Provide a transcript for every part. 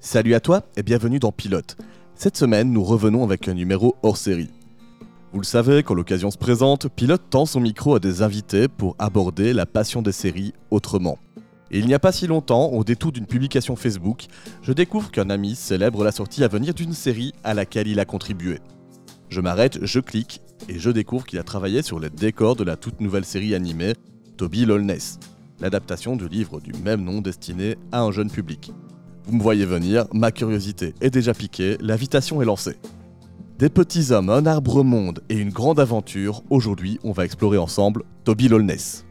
Salut à toi et bienvenue dans Pilote. Cette semaine, nous revenons avec un numéro hors série. Vous le savez, quand l'occasion se présente, Pilote tend son micro à des invités pour aborder la passion des séries autrement. Et il n'y a pas si longtemps, au détour d'une publication Facebook, je découvre qu'un ami célèbre la sortie à venir d'une série à laquelle il a contribué. Je m'arrête, je clique et je découvre qu'il a travaillé sur les décors de la toute nouvelle série animée Toby Lolness, l'adaptation du livre du même nom destiné à un jeune public. Vous me voyez venir, ma curiosité est déjà piquée, l'invitation est lancée. Des petits hommes, un arbre monde et une grande aventure, aujourd'hui on va explorer ensemble Toby Lolness.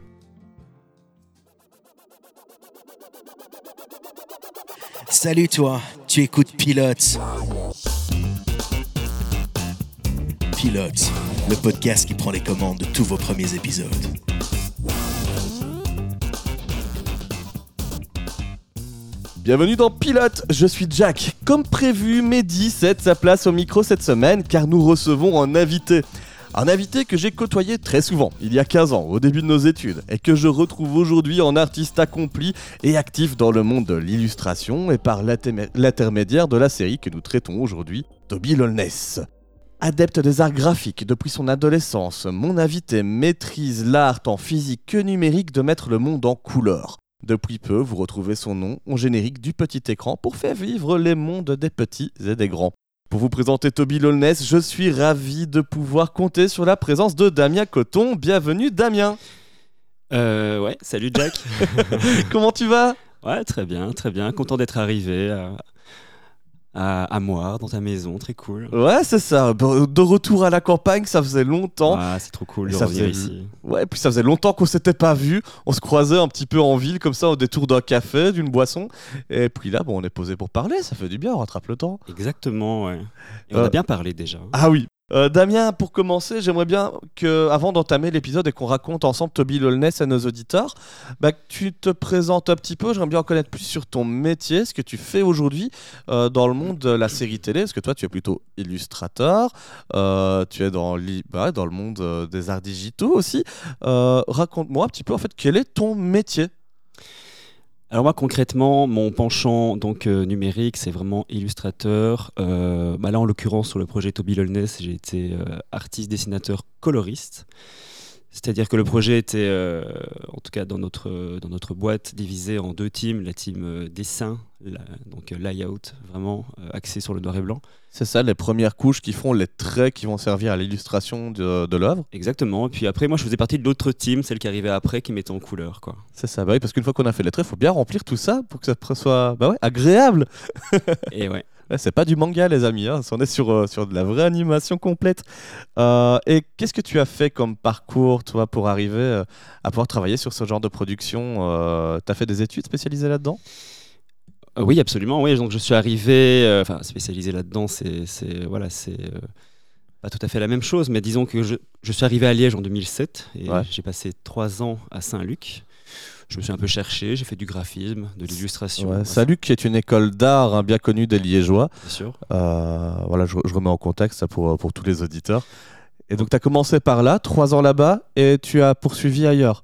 Salut toi, tu écoutes Pilote. Pilote, le podcast qui prend les commandes de tous vos premiers épisodes. Bienvenue dans Pilote, je suis Jack. Comme prévu, Mehdi cède sa place au micro cette semaine car nous recevons un invité. Un invité que j'ai côtoyé très souvent, il y a 15 ans, au début de nos études, et que je retrouve aujourd'hui en artiste accompli et actif dans le monde de l'illustration et par l'intermédiaire de la série que nous traitons aujourd'hui, Toby Lolness. Adepte des arts graphiques depuis son adolescence, mon invité maîtrise l'art en physique que numérique de mettre le monde en couleur. Depuis peu, vous retrouvez son nom en générique du petit écran pour faire vivre les mondes des petits et des grands. Pour vous présenter Toby Lolness, je suis ravi de pouvoir compter sur la présence de Damien Coton. Bienvenue Damien euh, Ouais, salut Jack Comment tu vas? Ouais, très bien, très bien. Content d'être arrivé. Euh, à, à Moire, dans ta maison, très cool. Ouais, c'est ça. De retour à la campagne, ça faisait longtemps. Ah, c'est trop cool de revenir ici. Ouais, puis ça faisait longtemps qu'on s'était pas vu. On se croisait un petit peu en ville, comme ça, au détour d'un café, d'une boisson. Et puis là, bon, on est posé pour parler. Ça fait du bien, on rattrape le temps. Exactement, ouais. Et on a euh, bien parlé déjà. Ah oui, euh, Damien, pour commencer, j'aimerais bien que, avant d'entamer l'épisode et qu'on raconte ensemble Toby Lolness à nos auditeurs, bah, que tu te présentes un petit peu. J'aimerais bien en connaître plus sur ton métier, ce que tu fais aujourd'hui euh, dans le monde de la série télé. Parce que toi, tu es plutôt illustrateur, euh, tu es dans, bah, dans le monde des arts digitaux aussi. Raconte-moi un petit peu, en fait, quel est ton métier? Alors moi concrètement, mon penchant donc euh, numérique, c'est vraiment illustrateur. Euh, bah là en l'occurrence sur le projet Toby Lolness, j'ai été euh, artiste, dessinateur, coloriste. C'est-à-dire que le projet était, en tout cas dans notre, boîte, divisé en deux teams. La team euh, donc euh, layout, vraiment axé sur le noir et blanc. C'est ça, les premières couches qui font les traits qui vont servir à l'illustration de, de l'œuvre. Exactement. Et puis après, moi, je faisais partie de l'autre team, celle qui arrivait après, qui mettait en couleur. quoi. C'est ça, bah oui, parce qu'une fois qu'on a fait les traits, il faut bien remplir tout ça pour que ça soit bah ouais, agréable. et ouais c'est pas du manga, les amis. Hein. On est sur, euh, sur de la vraie animation complète. Euh, et qu'est-ce que tu as fait comme parcours, toi, pour arriver euh, à pouvoir travailler sur ce genre de production Tu as fait des études spécialisées là-dedans? Oui, absolument. Oui, donc je suis arrivé, enfin, spécialisé là-dedans, c'est voilà, c'est pas tout à fait la même chose, mais disons que je, je suis arrivé à Liège en 2007 et j'ai passé trois ans à Saint-Luc je me suis un peu cherché, j'ai fait du graphisme, de l'illustration. Ouais, qui est une école d'art hein, bien connue des Liégeois. Bien sûr. Euh, voilà, je, remets en contexte ça pour, pour tous les auditeurs. Et donc, tu as commencé par là, trois ans là-bas, et tu as poursuivi ailleurs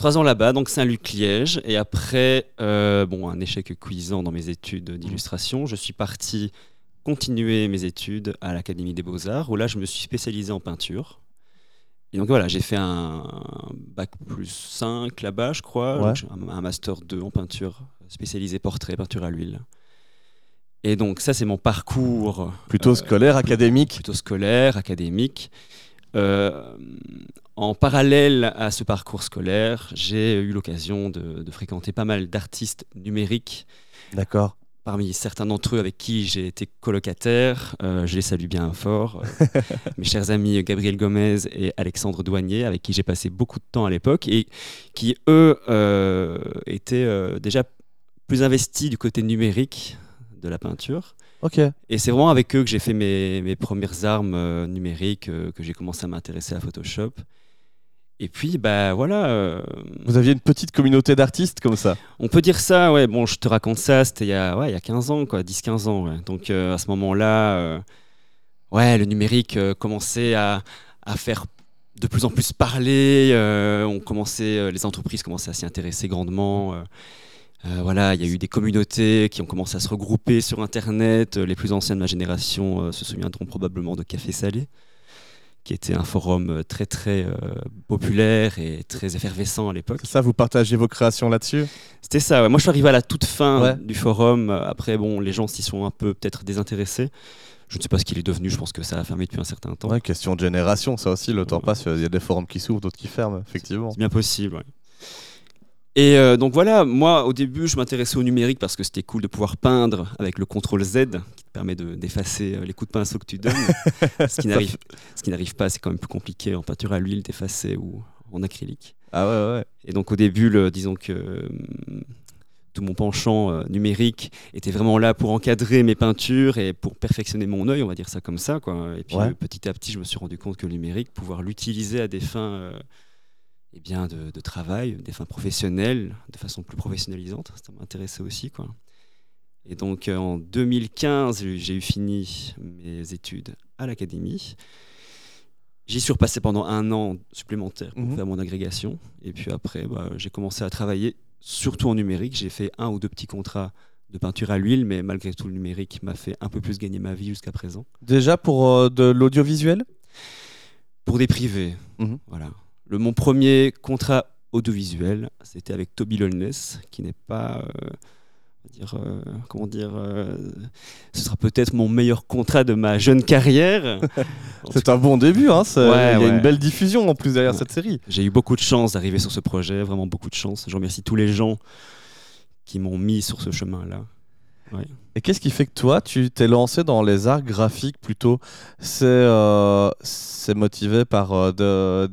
Trois ans là-bas, donc Saint-Luc-Liège. Et après, euh, bon, un échec cuisant dans mes études d'illustration, je suis parti continuer mes études à l'Académie des Beaux-Arts, où là, je me suis spécialisé en peinture. Et donc voilà, j'ai fait un bac plus 5 là-bas, je crois, un, master 2 en peinture spécialisé portrait, peinture à l'huile. Et donc ça, c'est mon parcours. Plutôt euh, scolaire, académique Plutôt scolaire, académique. Euh, en parallèle à ce parcours scolaire, j'ai eu l'occasion de, de, fréquenter pas mal d'artistes numériques. D'accord parmi certains d'entre eux avec qui j'ai été colocataire. Euh, je les salue bien fort. Euh, mes chers amis Gabriel Gomez et Alexandre Douanier, avec qui j'ai passé beaucoup de temps à l'époque et qui, eux, euh, étaient déjà plus investis du côté numérique de la peinture. Ok. Et c'est vraiment avec eux que j'ai fait mes, mes premières armes numériques, que j'ai commencé à m'intéresser à Photoshop. Et puis, bah voilà. Euh, Vous aviez une petite communauté d'artistes comme ça On peut dire ça, ouais. Bon, je te raconte ça, c'était il, y a, ouais, il y a 15 ans, quoi, 10-15 ans. Ouais. Donc euh, à ce moment-là, euh, ouais, le numérique commençait à, à, faire de plus en plus parler. on commençait, les entreprises commençaient à s'y intéresser grandement. Voilà, il y a eu des communautés qui ont commencé à se regrouper sur Internet. Les plus anciens de ma génération se souviendront probablement de Café Salé, qui était un forum euh, très très euh, populaire et très effervescent à l'époque. Ça, vous partagez vos créations là-dessus? C'était ça. ouais. Moi, je suis arrivé à la toute fin Ouais. du forum. Après, bon, les gens s'y sont un peu peut-être désintéressés. Je ne sais pas ce qu'il est devenu. Je pense que ça a fermé depuis un certain temps. Ouais, question de génération, ça aussi, le temps passe, il y a des forums qui s'ouvrent, d'autres qui ferment, effectivement. C'est bien possible. ouais. Et euh, donc voilà, moi au début je m'intéressais au numérique parce que c'était cool de pouvoir peindre avec le contrôle Z permet de- d'effacer euh, les coups de pinceau que tu donnes. ce qui n'arrive pas, c'est quand même plus compliqué en peinture à l'huile d'effacer ou en acrylique. Ah ouais, ouais. Et donc au début, le- disons que hum, tout mon penchant euh, numérique était vraiment là pour encadrer mes peintures et pour perfectionner mon œil, on va dire ça comme ça. Quoi. Et puis Ouais. euh, petit à petit, je me suis rendu compte que le numérique, pouvoir l'utiliser à des fins euh, eh bien, de, de travail, des fins professionnelles, de façon plus professionnalisante, ça m'intéressait aussi. Quoi. Et donc euh, en 2015, j'ai eu fini mes études à l'académie. J'y suis repassé pendant un an supplémentaire pour Mhm. faire mon agrégation. Et puis après, bah, j'ai commencé à travailler surtout en numérique. J'ai fait un ou deux petits contrats de peinture à l'huile, mais malgré tout, le numérique m'a fait un peu plus gagner ma vie jusqu'à présent. Déjà pour euh, de l'audiovisuel? Pour des privés, Mhm. voilà. Le, mon premier contrat audiovisuel, c'était avec Toby Lolness, qui n'est pas, euh, dire, euh, comment dire, euh, ce sera peut-être mon meilleur contrat de ma jeune carrière. C'est un bon début, hein, Ouais, il y a ouais. une belle diffusion en plus derrière Ouais. cette série. J'ai eu beaucoup de chance d'arriver sur ce projet, vraiment beaucoup de chance. Je remercie tous les gens qui m'ont mis sur ce chemin-là. Et qu'est-ce qui fait que toi, tu t'es lancé dans les arts graphiques plutôt? C'est euh, motivé par de,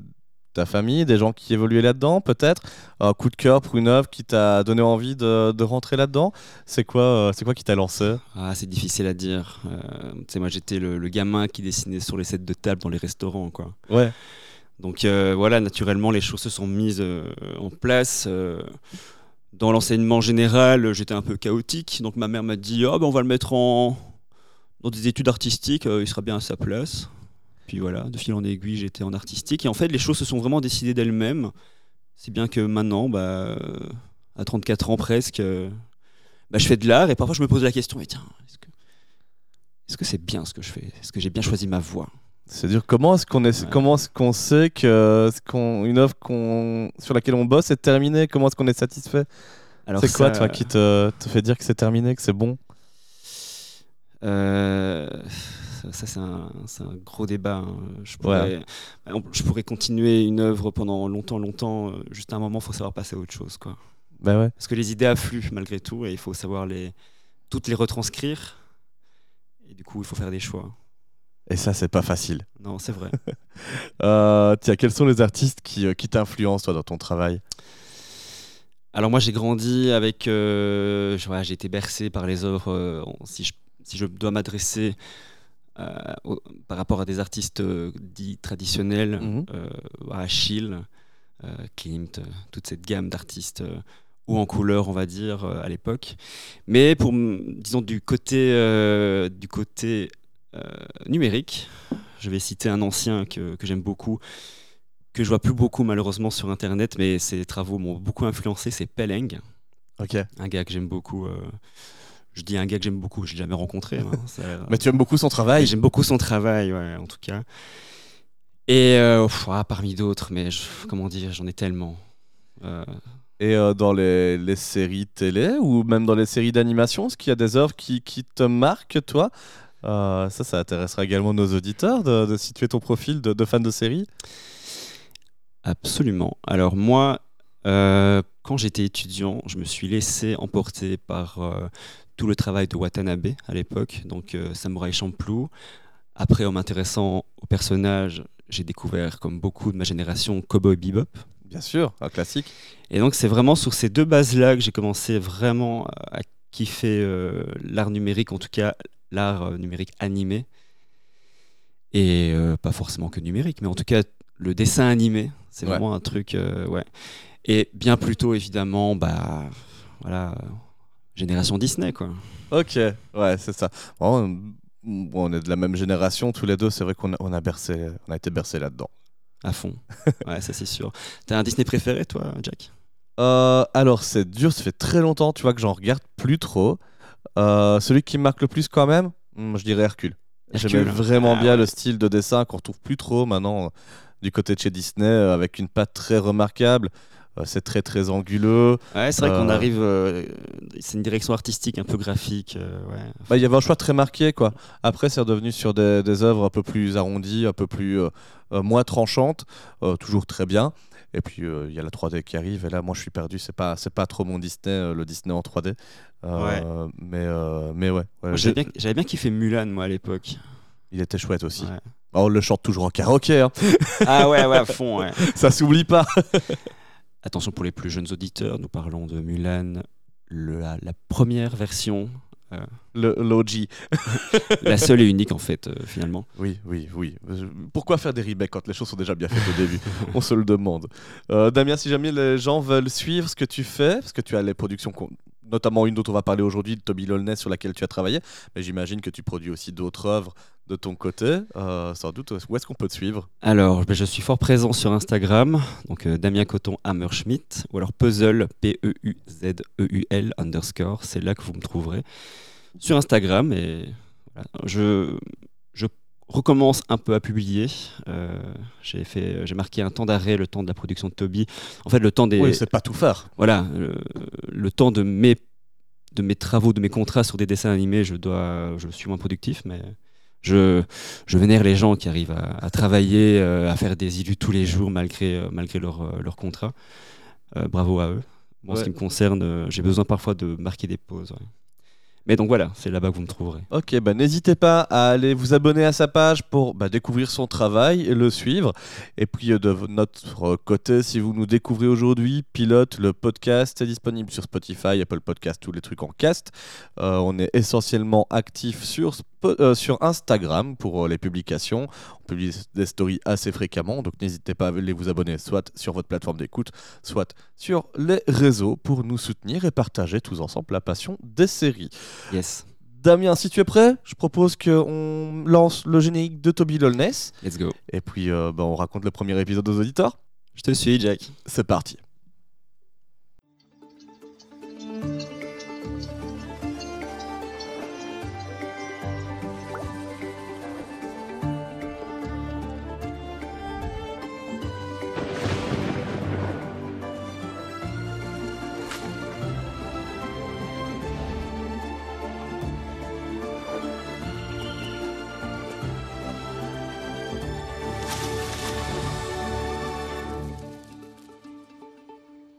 ta famille, des gens qui évoluaient là-dedans, peut-être? Un coup de cœur pour une œuvre qui t'a donné envie de, de rentrer là-dedans? C'est quoi, euh, c'est quoi qui t'a lancé? Ah, c'est difficile à dire. Euh, tu sais, moi, j'étais le, le gamin qui dessinait sur les sets de table dans les restaurants, quoi. Ouais. Donc euh, voilà, naturellement, les choses se sont mises euh, en place. dans l'enseignement général, j'étais un peu chaotique. Donc ma mère m'a dit Ah, ben, on va le mettre en... dans des études artistiques, il sera bien à sa place. Puis voilà, de fil en aiguille, j'étais en artistique. Et en fait, les choses se sont vraiment décidées d'elles-mêmes. Si bien que maintenant, bah, euh, à 34 ans presque, euh, bah, je fais de l'art et parfois je me pose la question Mais tiens, est-ce que c'est bien ce que je fais? Est-ce que j'ai bien choisi ma voie? C'est-à-dire comment est-ce qu'on est, Ouais. comment est-ce qu'on sait que ce qu'on- une œuvre qu'on, sur laquelle on bosse est terminée? Comment est-ce qu'on est satisfait? C'est quoi toi qui te, te fait dire que c'est terminé, que c'est bon? Euh, ça, c'est un, un gros débat. hein. Je, pourrais, exemple, je pourrais continuer une œuvre pendant longtemps, longtemps. euh, Juste à un moment, il faut savoir passer à autre chose. Quoi. Bah ouais. Parce que les idées affluent malgré tout et il faut savoir les, toutes les retranscrire. Et du coup, il faut faire des choix. Et ça, c'est pas facile. Non, c'est vrai. Euh, tiens, quels sont les artistes qui, euh, qui t'influencent toi dans ton travail? Alors moi, j'ai grandi avec... euh, j'ai été bercé par les œuvres. euh, si, je, si je dois m'adresser au- par rapport à des artistes euh, dits traditionnels, euh, à Achille, euh, Klimt, euh, toute cette gamme d'artistes euh, ou en couleur, on va dire, euh, à l'époque. Mais pour, disons, du côté, euh, du côté euh, numérique, je vais citer un ancien que, que j'aime beaucoup, que je vois plus beaucoup malheureusement sur Internet, mais ses travaux m'ont beaucoup influencé, c'est Peleng, un gars que j'aime beaucoup. Je dis un gars que j'aime beaucoup, je l'ai jamais rencontré. hein, ça Mais tu aimes beaucoup son travail J'aime beaucoup son travail, ouais, en tout cas. Et euh, pff, ah, parmi d'autres, mais je- comment dire, j'en ai tellement. Euh, Et euh, dans les, les séries télé ou même dans les séries d'animation, est-ce qu'il y a des œuvres qui, qui te marquent, toi? Ça, ça intéressera également nos auditeurs de, de situer ton profil de, de fan de série. absolument. Alors moi, euh, quand j'étais étudiant, je me suis laissé emporter par euh, tout le travail de Watanabe à l'époque, donc euh, Samurai Champloo. Après, en m'intéressant au personnage, j'ai découvert, comme beaucoup de ma génération, Cowboy Bebop. Bien sûr, un classique. Et donc c'est vraiment sur ces deux bases-là que j'ai commencé vraiment à kiffer euh, l'art numérique, en tout cas l'art euh, numérique animé. Et euh, pas forcément que numérique, mais en tout cas le dessin animé, c'est Ouais. vraiment un truc, euh, ouais. Et bien plus tôt évidemment, bah voilà, euh, génération Disney quoi. Ok, ouais, c'est ça. Bon, on est de la même génération tous les deux, c'est vrai qu'on a, on a, bercé, on a été bercé là-dedans. À fond. Ouais, ça c'est sûr. T'as un Disney préféré toi, Jack? Euh, alors, c'est dur, ça fait très longtemps, tu vois, que j'en regarde plus trop. Euh, celui qui me marque le plus quand même, hmm, je dirais Hercule. J'aimais vraiment Ah bien ouais. le style de dessin qu'on retrouve plus trop maintenant euh, du côté de chez Disney, avec une patte très remarquable. Euh, c'est très très anguleux. Ouais, c'est vrai qu'on Euh, arrive. euh, c'est une direction artistique un peu graphique. ouais. Bah, Il y avait un choix très marqué, quoi. Après, c'est redevenu sur des, des œuvres un peu plus arrondies, un peu plus moins tranchantes, toujours très bien. Et puis euh, il y a la 3D qui arrive, et là, moi, je suis perdu. C'est pas, c'est pas trop mon Disney, euh, le Disney en 3D. Euh, Mais, mais ouais, J'avais bien, bien kiffé Mulan, moi, à l'époque. il était chouette aussi. Ouais. Bah, on le chante toujours en karaoké, hein. Ah ouais, ouais, à fond, ouais. ça s'oublie pas. Attention pour les plus jeunes auditeurs, nous parlons de Mulan, le- la, la première version, Le l'OG. la seule et unique en fait, euh, finalement. Oui, oui, oui. Euh, Pourquoi faire des remakes quand les choses sont déjà bien faites au début? On se le demande. Euh, Damien, si jamais les gens veulent suivre ce que tu fais, parce que tu as les productions, notamment une dont on va parler aujourd'hui, de Toby Lolness, sur laquelle tu as travaillé, mais j'imagine que tu produis aussi d'autres œuvres de ton côté. Euh, sans doute, où est-ce qu'on peut te suivre Alors, ben, je suis fort présent sur Instagram, donc euh, Damien Coton Hammerschmidt, ou alors Puzzle, P-E-U-Z-E-U-L underscore, c'est là que vous me trouverez. Sur Instagram, et voilà. je, je recommence un peu à publier. Euh, j'ai fait, j'ai marqué un temps d'arrêt, le temps de la production de Toby. En fait, le temps des, Oui, c'est pas tout faire. voilà, le, le temps de mes, de mes travaux, de mes contrats sur des dessins animés, je, dois, je suis moins productif, mais je, je vénère les gens qui arrivent à, à travailler, euh, à faire des illus tous les jours malgré, euh, malgré leur, euh, leur contrat. Bravo à eux. Moi, Ouais. ce qui me concerne, j'ai besoin parfois de marquer des pauses. ouais. Mais donc voilà, c'est là-bas que vous me trouverez. Ok, bah, n'hésitez pas à aller vous abonner à sa page pour bah, découvrir son travail et le suivre. Et puis de notre côté, si vous nous découvrez aujourd'hui, Pilote, le podcast est disponible sur Spotify, Apple Podcast, tous les trucs en cast. Euh, on est essentiellement actif sur, Spo- euh, sur Instagram pour euh, les publications. On publie des stories assez fréquemment, donc n'hésitez pas à aller vous abonner soit sur votre plateforme d'écoute, soit sur les réseaux pour nous soutenir et partager tous ensemble la passion des séries. Yes, Damien, si tu es prêt, je propose qu'on lance le générique de Toby Lolness. let's go. Et puis, euh, bah, on raconte le premier épisode aux auditeurs. Je te suis, Jack. C'est parti.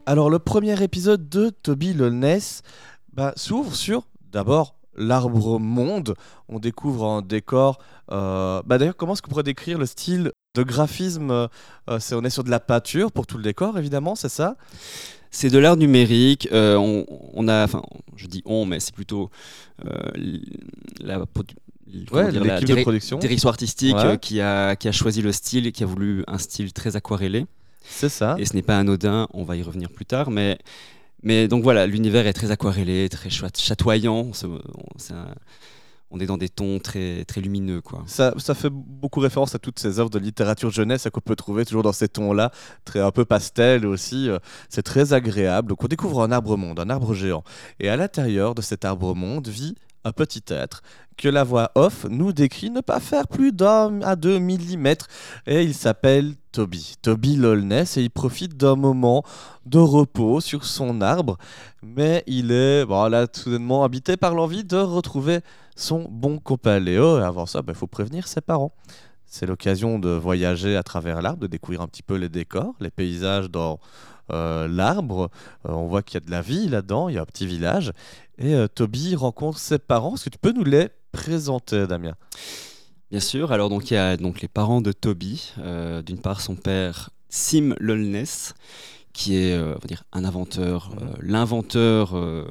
Alors, le premier épisode de Toby Lolness bah, s'ouvre sur, d'abord, l'arbre monde. On découvre un décor. euh, bah, D'ailleurs, comment est-ce qu'on pourrait décrire le style de graphisme euh, On est sur de la peinture pour tout le décor, évidemment, c'est ça? C'est de l'art numérique. euh, on, on a, enfin, je dis on, mais c'est plutôt la, Ouais, dire, la l'équipe de production. direction artistique Ouais. euh, qui, a, qui a choisi le style et qui a voulu un style très aquarellé. C'est ça. Et ce n'est pas anodin, on va y revenir plus tard, mais, mais donc voilà, l'univers est très aquarellé, très chatoyant. On, se- on- c'est un- on est dans des tons très, très lumineux, quoi. Ça, ça fait beaucoup référence à toutes ces œuvres de littérature jeunesse qu'on peut trouver toujours dans ces tons-là, très un peu pastel aussi. euh, C'est très agréable. Donc on découvre un arbre monde, un arbre géant. Et à l'intérieur de cet arbre monde vit un petit être que la voix off nous décrit ne pas faire plus d'un à deux millimètres. Et il s'appelle Toby. Toby Lolness et il profite d'un moment de repos sur son arbre. Mais il est, bon, là, soudainement habité par l'envie de retrouver son bon copain. Et avant ça, il faut prévenir ses parents. C'est l'occasion de voyager à travers l'arbre, de découvrir un petit peu les décors, les paysages dans euh, l'arbre. Euh, on voit qu'il y a de la vie là-dedans, il y a un petit village. Et euh, Toby rencontre ses parents. Est-ce que tu peux nous les présenter, Damien? Bien sûr, alors donc il y a donc les parents de Toby. Euh, D'une part, son père Sim Lolness, qui est euh, on va dire un inventeur, euh, l'inventeur euh,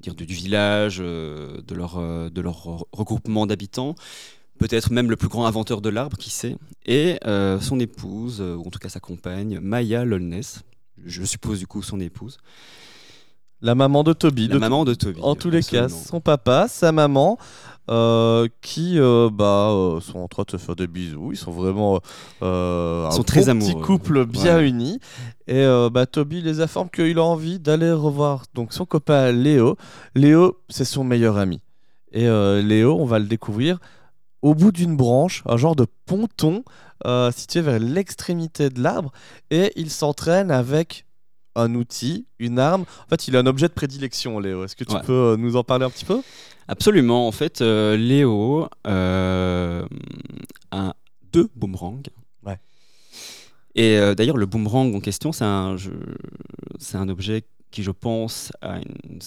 dire du, du village, de leur de leur re- regroupement d'habitants. Peut-être même le plus grand inventeur de l'arbre, qui sait. Et son épouse, ou en tout cas sa compagne, Maya Lolness, je suppose du coup son épouse. La maman de Toby. La de maman de Toby. En tous les cas, son papa, sa maman, euh, qui euh, bah, euh, sont en train de se faire des bisous. Ils sont vraiment un très bon petit amoureux. couple bien Ouais. uni. Et bah, Toby les informe qu'il a envie d'aller revoir donc son copain Léo. Léo, c'est son meilleur ami. Et Léo, on va le découvrir au bout d'une branche, un genre de ponton situé vers l'extrémité de l'arbre. Et il s'entraîne avec un outil, une arme. En fait, il a un objet de prédilection, Léo. Est-ce que tu Ouais. peux euh, nous en parler un petit peu? Absolument. En fait, euh, Léo euh, a deux boomerangs. Ouais. Et euh, d'ailleurs, le boomerang en question, c'est un, je- c'est un objet qui, je pense, a une,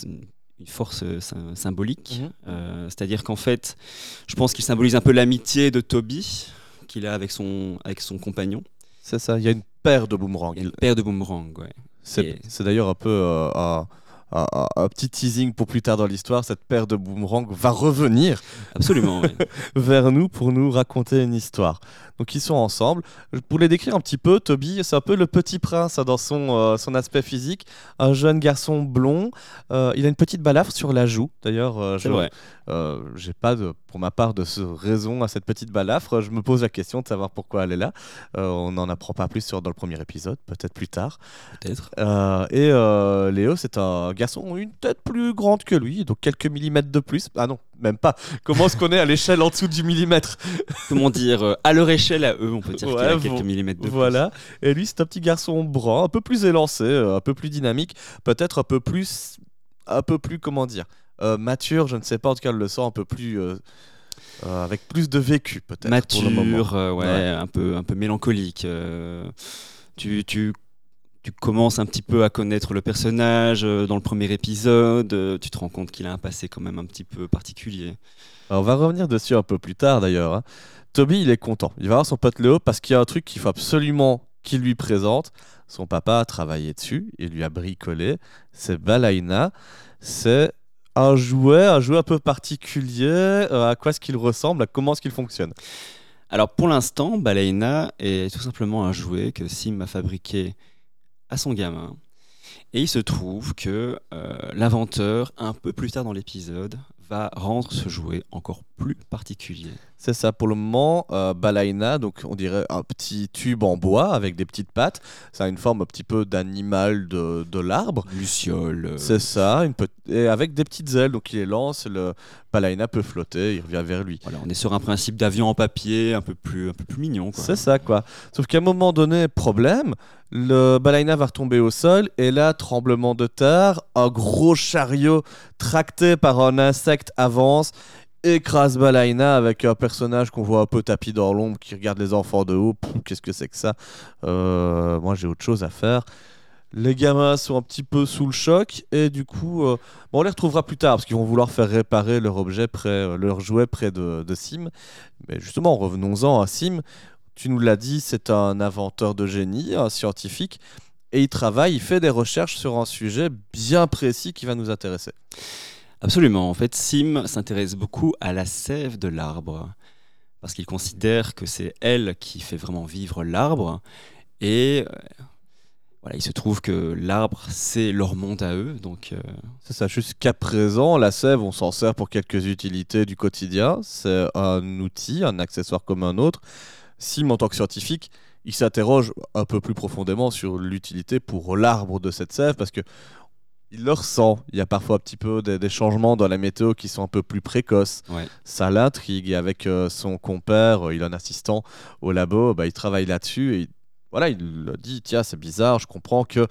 une force sy- symbolique. Mhm. Euh, C'est-à-dire qu'en fait, je pense qu'il symbolise un peu l'amitié de Toby qu'il a avec son, avec son compagnon. C'est ça, il y a une paire de boomerangs. Le père de boomerang, ouais. C'est Et- d'ailleurs un peu euh, un, un- un- un petit teasing pour plus tard dans l'histoire. Cette paire de boomerangs va revenir Absolument, ouais. vers nous pour nous raconter une histoire. Donc ils sont ensemble. Pour les décrire un petit peu, Toby, c'est un peu le petit prince hein, dans son, euh, son aspect physique. Un jeune garçon blond. Euh, il a une petite balafre sur la joue. D'ailleurs, euh, je- j'ai pas de, pour ma part de ce raison à cette petite balafre. Je me pose la question de savoir pourquoi elle est là. On n'en apprend pas plus sur, dans le premier épisode, peut-être plus tard. Peut-être. Et Léo, c'est un garçon une tête plus grande que lui, donc quelques millimètres de plus. Ah non, même pas. Comment est-ce qu'on est à l'échelle en dessous du millimètre Comment dire euh, À leur échelle, à eux, on peut dire qu'il Ouais, a quelques millimètres de plus. Voilà. Et lui, c'est un petit garçon brun, un peu plus élancé, euh, un peu plus dynamique, peut-être un peu plus, un peu plus, comment dire, euh, mature. Je ne sais pas. En tout cas, le sent un peu plus, euh, euh, avec plus de vécu, peut-être. pour le moment. mature, euh, ouais, Ouais. un peu, un peu mélancolique. euh, tu, tu, tu commences un petit peu à connaître le personnage euh, dans le premier épisode. euh, tu te rends compte qu'il a un passé quand même un petit peu particulier. Alors, on va revenir dessus un peu plus tard d'ailleurs. hein. Toby, il est content. Il va voir son pote Léo parce qu'il y a un truc qu'il faut absolument qu'il lui présente. Son papa a travaillé dessus, il lui a bricolé. C'est Balaina. C'est un jouet, un jouet un peu particulier. Euh, à quoi est-ce qu'il ressemble? À comment est-ce qu'il fonctionne? Alors pour l'instant, Baleina est tout simplement un jouet que Sim a fabriqué à son gamin. Et il se trouve que euh, l'inventeur, un peu plus tard dans l'épisode, va rendre ce jouet encore plus particulier. C'est ça pour le moment. Euh, Balaina, donc on dirait un petit tube en bois avec des petites pattes. Ça a une forme un petit peu d'animal de, de l'arbre. Luciole. euh, C'est ça, une et avec des petites ailes. Donc il les lance, le Balaina peut flotter, il revient vers lui. Voilà, on est sur un principe d'avion en papier un peu plus, un peu plus mignon. C'est ça, quoi. Sauf qu'à un moment donné, problème, le balaïna va retomber au sol, et là, tremblement de terre, un gros chariot tracté par un insecte avance, écrase balaïna avec un personnage qu'on voit un peu tapis dans l'ombre, qui regarde les enfants de haut. Qu'est-ce que c'est que ça Euh, Moi, j'ai autre chose à faire. Les gamins sont un petit peu sous le choc et du coup, euh, bon, on les retrouvera plus tard parce qu'ils vont vouloir faire réparer leur objet près, euh, leur jouet près de, de Sim. Mais justement, revenons-en à Sim. Tu nous l'as dit, c'est un inventeur de génie, un scientifique, et il travaille, il fait des recherches sur un sujet bien précis qui va nous intéresser. Absolument. En fait, Sim s'intéresse beaucoup à la sève de l'arbre parce qu'il considère que c'est elle qui fait vraiment vivre l'arbre. Et euh, voilà, il se trouve que l'arbre, c'est leur monde à eux. Donc, euh, C'est ça, jusqu'à présent, la sève, on s'en sert pour quelques utilités du quotidien. C'est un outil, un accessoire comme un autre. Sim, en tant que scientifique, il s'interroge un peu plus profondément sur l'utilité pour l'arbre de cette sève parce que il le ressent. Il y a parfois un petit peu des, des changements dans la météo qui sont un peu plus précoces. ouais. Ça l'intrigue et avec euh, son compère, euh, il a un assistant au labo, bah, il travaille là-dessus et il- voilà, il dit tiens, c'est bizarre, je comprends que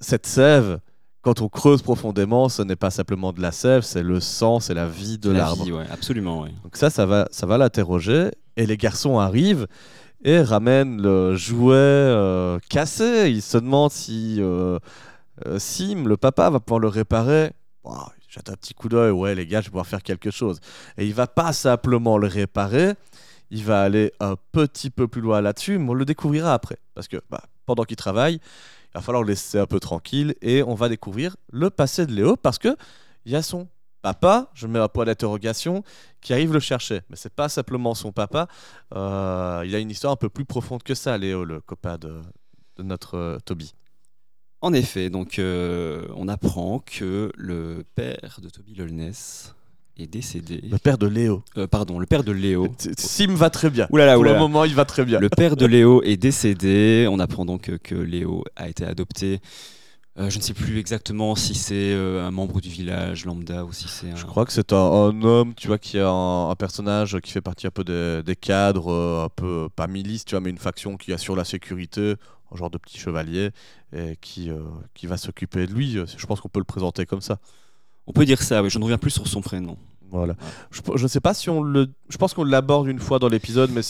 cette sève, quand on creuse profondément, ce n'est pas simplement de la sève, c'est le sang, c'est la vie de La l'arbre. vie, ouais, absolument. ouais. Donc ça, ça va, ça va l'interroger. Et les garçons arrivent et ramènent le jouet euh, cassé. Ils se demandent si euh, Sim, le papa, va pouvoir le réparer. Il jette un petit coup d'œil. Ouais, les gars, je vais pouvoir faire quelque chose. Et il va pas simplement le réparer. Il va aller un petit peu plus loin là-dessus, mais on le découvrira après. Parce que bah, pendant qu'il travaille, il va falloir le laisser un peu tranquille et on va découvrir le passé de Léo parce que il y a son papa, je mets un point d'interrogation, qui arrive le chercher. Mais c'est pas simplement son papa. Euh, il a une histoire un peu plus profonde que ça, Léo, le copain de, de notre euh, Toby. En effet, donc euh, on apprend que le père de Toby Lolness est décédé. Le père de Léo. Euh, pardon, le père de Léo. Sim va très bien. Oulala, Pour le moment, il va très bien. Le père de Léo est décédé. On apprend donc que, que Léo a été adopté. Euh, je ne sais plus exactement si c'est euh, un membre du village lambda ou si c'est un. Je crois que c'est un, un homme, tu vois, qui est un, un personnage qui fait partie un peu des, des cadres, euh, un peu, pas milice, tu vois, mais une faction qui assure la sécurité, genre de petit chevalier, et qui, euh, qui va s'occuper de lui. Je pense qu'on peut le présenter comme ça. On peut dire ça, mais je ne reviens plus sur son prénom. Voilà. Je, ne sais pas si on le. Je pense qu'on l'aborde une fois dans l'épisode, mais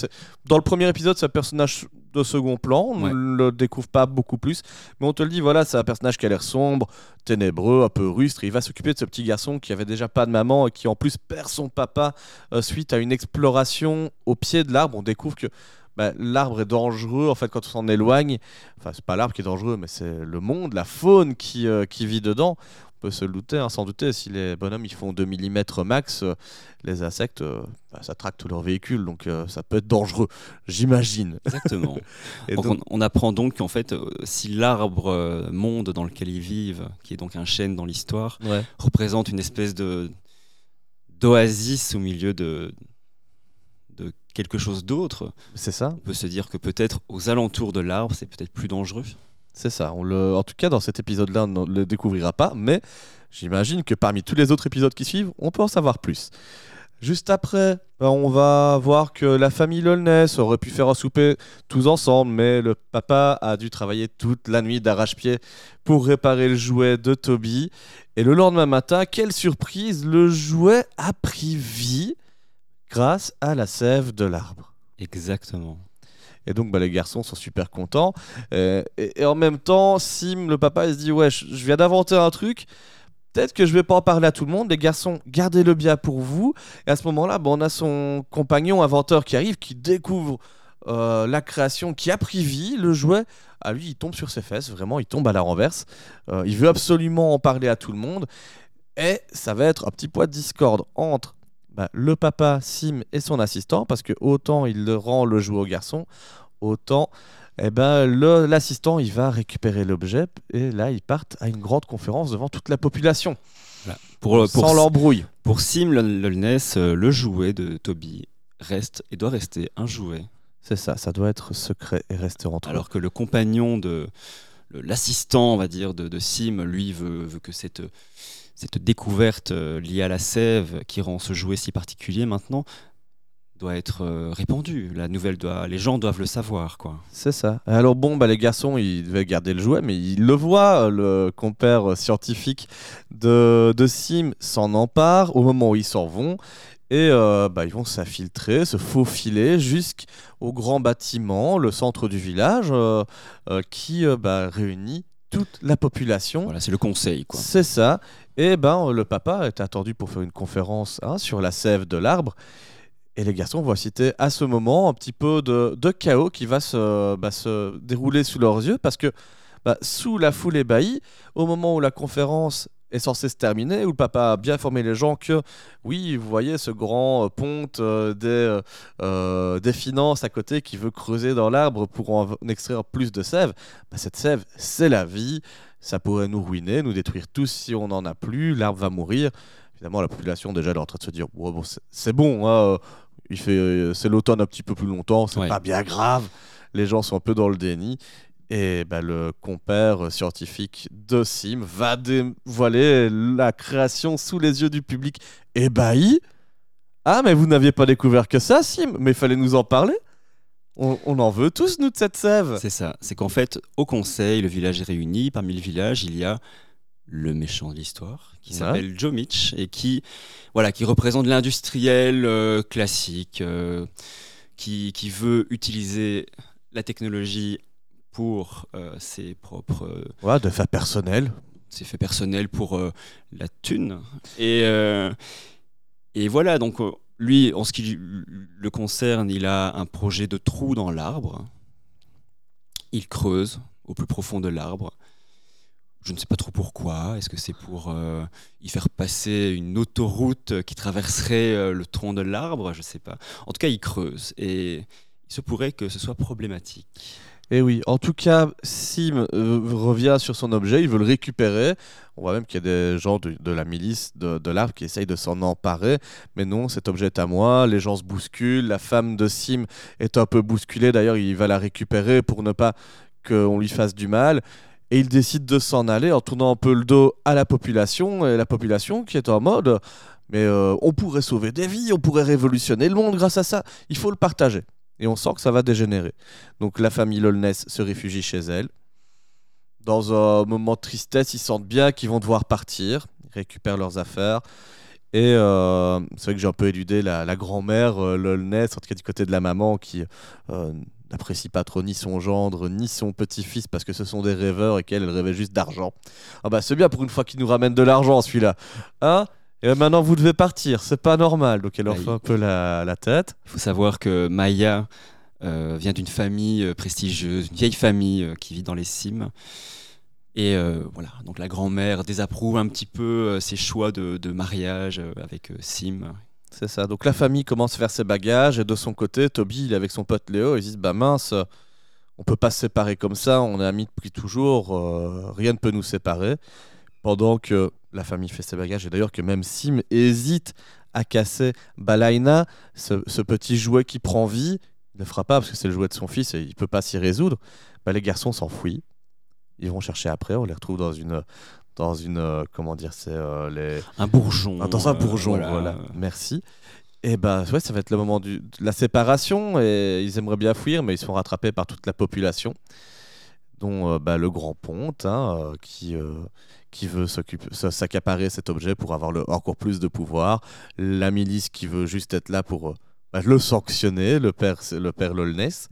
dans le premier épisode, c'est un personnage de second plan. On Ouais. ne le découvre pas beaucoup plus, mais on te le dit. Voilà, c'est un personnage qui a l'air sombre, ténébreux, un peu rustre. et il va s'occuper de ce petit garçon qui avait déjà pas de maman et qui en plus perd son papa euh, suite à une exploration au pied de l'arbre. On découvre que bah, l'arbre est dangereux en fait quand on s'en éloigne. Enfin, c'est pas l'arbre qui est dangereux, mais c'est le monde, la faune qui, euh, qui vit dedans. On peut se le douter, hein, sans douter, si les bonhommes ils font 2 mm max, euh, les insectes, euh, bah, ça traque tous leurs véhicules, donc euh, ça peut être dangereux, j'imagine. Exactement. Et Donc, donc- on, on apprend donc qu'en fait, si l'arbre monde dans lequel ils vivent, qui est donc un chêne dans l'histoire, Ouais. représente une espèce de d'oasis au milieu de quelque chose d'autre, C'est ça, on peut se dire que peut-être aux alentours de l'arbre, c'est peut-être plus dangereux. c'est ça. On le, en tout cas, dans cet épisode-là, on ne le découvrira pas, mais j'imagine que parmi tous les autres épisodes qui suivent, on peut en savoir plus. Juste après, ben, on va voir que la famille Lolness aurait pu faire un souper tous ensemble, mais le papa a dû travailler toute la nuit d'arrache-pied pour réparer le jouet de Toby. Et le lendemain matin, quelle surprise, le jouet a pris vie grâce à la sève de l'arbre. Exactement. Et donc, bah, les garçons sont super contents. Euh, et, et en même temps, Sim, le papa, il se dit Ouais, je, je viens d'inventer un truc. Peut-être que je vais pas en parler à tout le monde. Les garçons, gardez-le bien pour vous. Et à ce moment-là, bah, on a son compagnon inventeur qui arrive, qui découvre euh, la création qui a pris vie, le jouet. À lui, il tombe sur ses fesses. Vraiment, il tombe à la renverse. Euh, il veut absolument en parler à tout le monde. Et ça va être un petit poids de discorde entre bah, le papa, Sim et son assistant. Parce que autant il rend le jouet au garçon, autant eh ben, l'assistant il va récupérer l'objet et là ils partent à une grande conférence devant toute la population Pour, euh, pour, sans l'embrouille. pour Sim Lol- Lolness, euh, le jouet de Toby reste et doit rester un jouet, C'est ça, ça doit être secret et rester entre eux. alors que le compagnon de l'assistant, on va dire, de, de Sim, lui veut, veut que cette cette découverte euh, liée à la sève qui rend ce jouet si particulier maintenant doit être euh, répandue. La nouvelle doit, les gens doivent le savoir, quoi. C'est ça. Alors bon, bah, les garçons, ils devaient garder le jouet, mais ils le voient, le compère euh, scientifique de, de Sim s'en empare au moment où ils s'en vont. Et euh, bah, ils vont s'infiltrer, se faufiler jusqu'au grand bâtiment, le centre du village, euh, euh, qui euh, bah, réunit toute la population. Voilà, c'est le conseil, quoi. C'est ça. Et ben le papa est attendu pour faire une conférence hein, sur la sève de l'arbre. Et les garçons vont citer à ce moment un petit peu de, chaos qui va se, bah, se dérouler sous leurs yeux parce que bah, sous la foule ébahie, au moment où la conférence est censée se terminer, où le papa a bien informé les gens que oui, vous voyez ce grand euh, ponte euh, des, euh, des finances à côté qui veut creuser dans l'arbre pour en extraire plus de sève, bah, cette sève, c'est la vie, ça pourrait nous ruiner, nous détruire tous si on n'en a plus, l'arbre va mourir. Évidemment, la population déjà elle est en train de se dire bon, c'est- c'est bon, hein, euh, il fait, euh, c'est l'automne un petit peu plus longtemps, c'est Ouais. pas bien grave. Les gens sont un peu dans le déni. Et bah, le compère scientifique de Sim va dévoiler la création sous les yeux du public ébahi. Ah, mais vous n'aviez pas découvert que ça, Sim? Mais il fallait nous en parler. On, on en veut tous, nous, de cette sève. C'est ça. C'est qu'en fait, au conseil, le village est réuni. Parmi le village, il y a le méchant de l'histoire qui Ouais. s'appelle Joe Mitch et qui, voilà, qui représente l'industriel euh, classique, euh, qui, qui veut utiliser la technologie pour euh, ses propres Ouais, de fait personnel. ses faits personnels pour la thune. Et, et voilà, donc lui, en ce qui le concerne, il a un projet de trou dans l'arbre. Il creuse au plus profond de l'arbre. Je ne sais pas trop pourquoi. Est-ce que c'est pour euh, y faire passer une autoroute qui traverserait euh, le tronc de l'arbre? Je ne sais pas. En tout cas, il creuse et il se pourrait que ce soit problématique. Et oui, en tout cas, Sim euh, revient sur son objet, il veut le récupérer. On voit même qu'il y a des gens de, la milice de, de l'arbre qui essayent de s'en emparer. Mais non, cet objet est à moi, les gens se bousculent, la femme de Sim est un peu bousculée, d'ailleurs il va la récupérer pour ne pas qu'on lui fasse du mal. Et il décide de s'en aller en tournant un peu le dos à la population, et la population qui est en mode mais euh, on pourrait sauver des vies, on pourrait révolutionner le monde grâce à ça, il faut le partager. Et on sent que ça va dégénérer. Donc la famille Lolness se réfugie chez elle. Dans un moment de tristesse, ils sentent bien qu'ils vont devoir partir. Ils récupèrent leurs affaires. Et euh, c'est vrai que j'ai un peu éludé la, la grand-mère euh, Lolness, en tout cas du côté de la maman, qui euh, n'apprécie pas trop ni son gendre, ni son petit-fils, parce que ce sont des rêveurs et qu'elle, elle rêvait juste d'argent. Ah bah c'est bien pour une fois qu'il nous ramène de l'argent, celui-là. Hein? Et maintenant, vous devez partir, c'est pas normal. Donc elle leur fait un peu la, la tête. Il faut savoir que Maya vient d'une famille euh, prestigieuse, une vieille famille euh, qui vit dans les cimes. Et euh, voilà, donc la grand-mère désapprouve un petit peu euh, ses choix de, mariage euh, avec euh, Sim. C'est ça. Donc la famille commence à faire ses bagages et de son côté, Toby, il est avec son pote Léo, ils disent bah mince, euh, on peut pas se séparer comme ça, on est amis depuis toujours, euh, rien ne peut nous séparer. Pendant que la famille fait ses bagages et d'ailleurs que même Sim hésite à casser Balaina, ce petit jouet qui prend vie, il ne fera pas parce que c'est le jouet de son fils et il peut pas s'y résoudre. Bah, les garçons s'enfuient. Ils vont chercher après, on les retrouve dans une dans une euh, comment dire c'est euh, les Un bourgeon. ah, Dans un euh, bourgeon, voilà. Merci. Et bah ouais, ça va être le moment du- de la séparation et ils aimeraient bien fuir, mais ils se font rattraper par toute la population, dont euh, bah, le grand ponte hein, qui, qui veut s'accaparer cet objet pour avoir le, encore plus de pouvoir, la milice qui veut juste être là pour bah, le sanctionner, le père, le père Lolness.